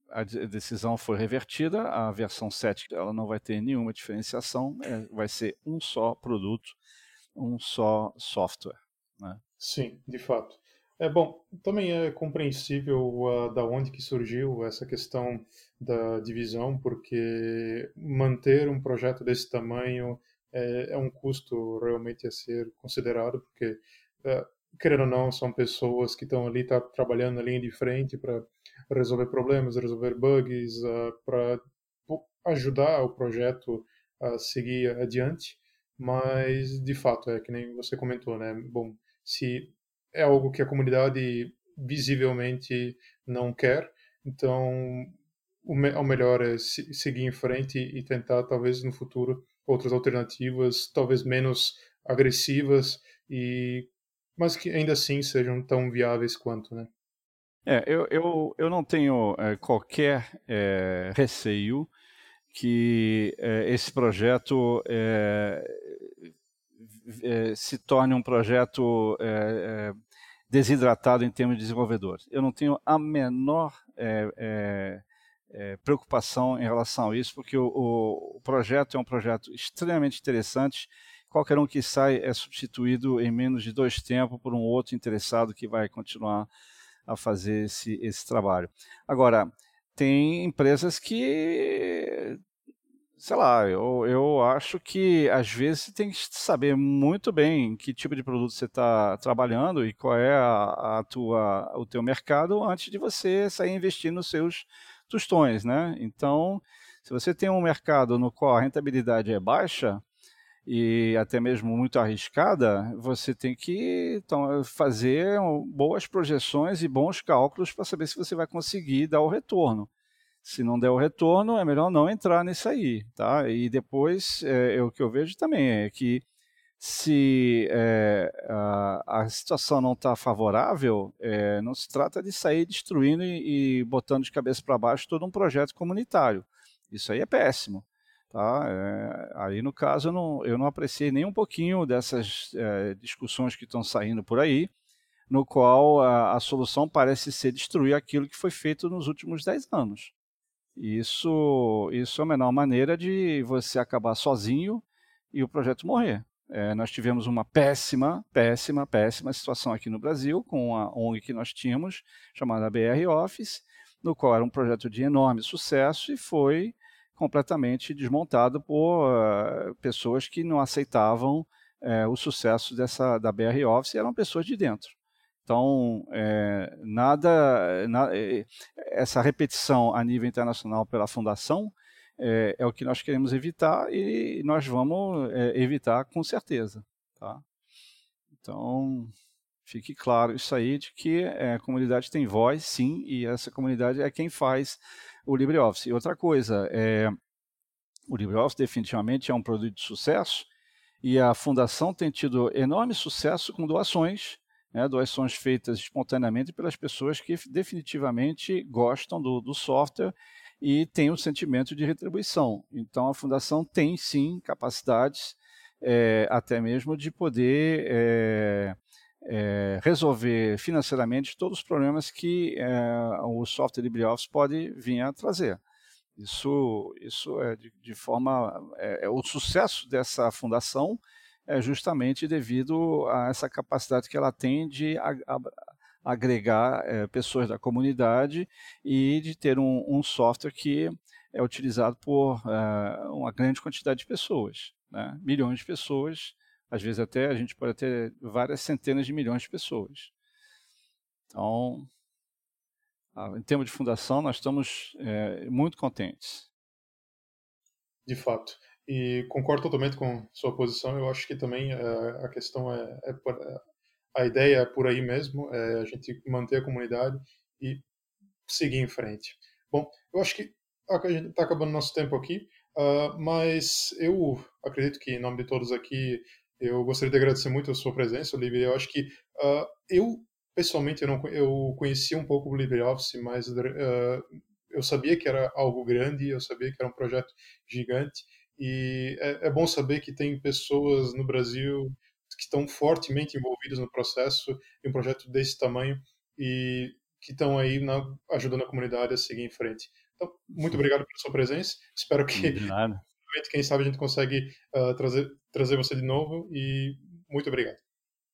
a decisão foi revertida, a versão 7 ela não vai ter nenhuma diferenciação, é, vai ser um só produto, um só software. Né? Sim, de fato. É bom, também é compreensível uh, da onde que surgiu essa questão da divisão, porque manter um projeto desse tamanho é, é um custo realmente a ser considerado, porque uh, querendo ou não, são pessoas que estão ali, tá trabalhando na linha de frente para resolver problemas, resolver bugs, uh, para ajudar o projeto a seguir adiante. Mas, de fato, é que nem você comentou, né? Bom, se é algo que a comunidade visivelmente não quer, então o, me o melhor é se seguir em frente e tentar, talvez no futuro, outras alternativas, talvez menos agressivas e mas que ainda assim sejam tão viáveis quanto, né? É, eu, eu, eu não tenho é, qualquer é, receio que é, esse projeto se torne um projeto desidratado em termos de desenvolvedores. Eu não tenho a menor preocupação em relação a isso, porque o, o projeto é um projeto extremamente interessante qualquer um que sai é substituído em menos de dois tempos por um outro interessado que vai continuar a fazer esse, esse trabalho. Agora, tem empresas que, sei lá, eu, eu acho que às vezes você tem que saber muito bem que tipo de produto você está trabalhando e qual é a, a, tua, o teu mercado antes de você sair investindo nos seus tostões, né? Então, se você tem um mercado no qual a rentabilidade é baixa, e até mesmo muito arriscada, você tem que então, fazer boas projeções e bons cálculos para saber se você vai conseguir dar o retorno. Se não der o retorno, é melhor não entrar nisso aí, tá? E depois, é, o que eu vejo também é que se é, a, a, situação não está favorável, é, não se trata de sair destruindo e, e botando de cabeça para baixo todo um projeto comunitário. Isso aí é péssimo. Tá? É, aí, no caso, eu não, eu não apreciei nem um pouquinho dessas discussões que estão saindo por aí, no qual a, a, solução parece ser destruir aquilo que foi feito nos últimos 10 anos. Isso, isso é a menor maneira de você acabar sozinho e o projeto morrer. É, nós tivemos uma péssima, péssima, péssima situação aqui no Brasil com a ONG que nós tínhamos, chamada BR Office, no qual era um projeto de enorme sucesso e foi completamente desmontado por uh, pessoas que não aceitavam uh, o sucesso dessa da BR Office, eram pessoas de dentro. Então, é, nada, na, essa repetição a nível internacional pela fundação é, é, o que nós queremos evitar e nós vamos é, evitar com certeza. Tá? Então, fique claro isso aí de que a comunidade tem voz, sim, e essa comunidade é quem faz o LibreOffice. E outra coisa, é, o LibreOffice definitivamente é um produto de sucesso e a fundação tem tido enorme sucesso com doações, né, doações feitas espontaneamente pelas pessoas que definitivamente gostam do, do software e têm um sentimento de retribuição. Então a fundação tem sim capacidades é, até mesmo de poder é, é, resolver financeiramente todos os problemas que o software LibreOffice pode vir a trazer. Isso, isso é de, de forma. É, o sucesso dessa fundação é justamente devido a essa capacidade que ela tem de agregar é, pessoas da comunidade e de ter um, um software que é utilizado por é, uma grande quantidade de pessoas, né? milhões de pessoas, às vezes até a gente pode ter várias centenas de milhões de pessoas. Então, em termos de fundação, nós estamos é, muito contentes. De fato. E concordo totalmente com sua posição. Eu acho que também uh, a questão é, é, a ideia é por aí mesmo, é a gente manter a comunidade e seguir em frente. Bom, eu acho que a gente está acabando nosso tempo aqui, uh, mas eu acredito que em nome de todos aqui eu gostaria de agradecer muito a sua presença, Olivia. Eu acho que uh, eu pessoalmente eu, não, eu conhecia um pouco o LibreOffice, mas uh, eu sabia que era algo grande, eu sabia que era um projeto gigante, e é, é bom saber que tem pessoas no Brasil que estão fortemente envolvidas no processo de um projeto desse tamanho e que estão aí na, ajudando a comunidade a seguir em frente. Então, muito obrigado pela sua presença. Espero que, quem sabe, a gente consegue uh, trazer, trazer você de novo e muito obrigado.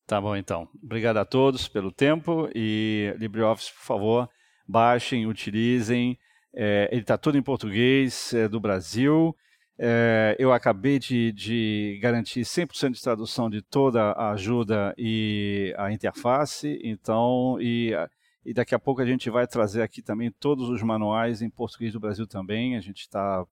Tá bom, então. Obrigado a todos pelo tempo e LibreOffice, por favor, baixem, utilizem. É, ele está todo em português, é do Brasil. É, eu acabei de, de garantir 100% de tradução de toda a ajuda e a interface, então, e, e daqui a pouco a gente vai trazer aqui também todos os manuais em português do Brasil também. A gente está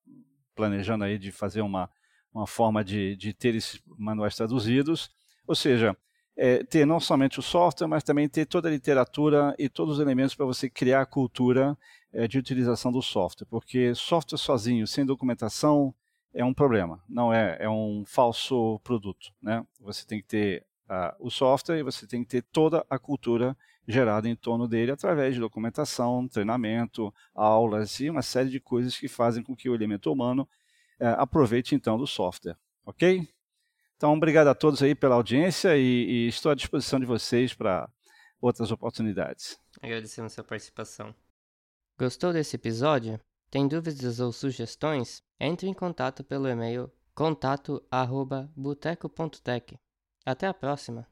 planejando aí de fazer uma, uma forma de, de ter esses manuais traduzidos. Ou seja, é, ter não somente o software, mas também ter toda a literatura e todos os elementos para você criar a cultura é, de utilização do software. Porque software sozinho, sem documentação, é um problema. Não é, é um falso produto. Né? Você tem que ter uh, o software e você tem que ter toda a cultura gerada em torno dele através de documentação, treinamento, aulas e uma série de coisas que fazem com que o elemento humano uh, aproveite então do software. Ok? Então, obrigado a todos aí pela audiência e, e estou à disposição de vocês para outras oportunidades. Agradecemos sua participação. Gostou desse episódio? Tem dúvidas ou sugestões? Entre em contato pelo e-mail contato@boteco.tech. Até a próxima.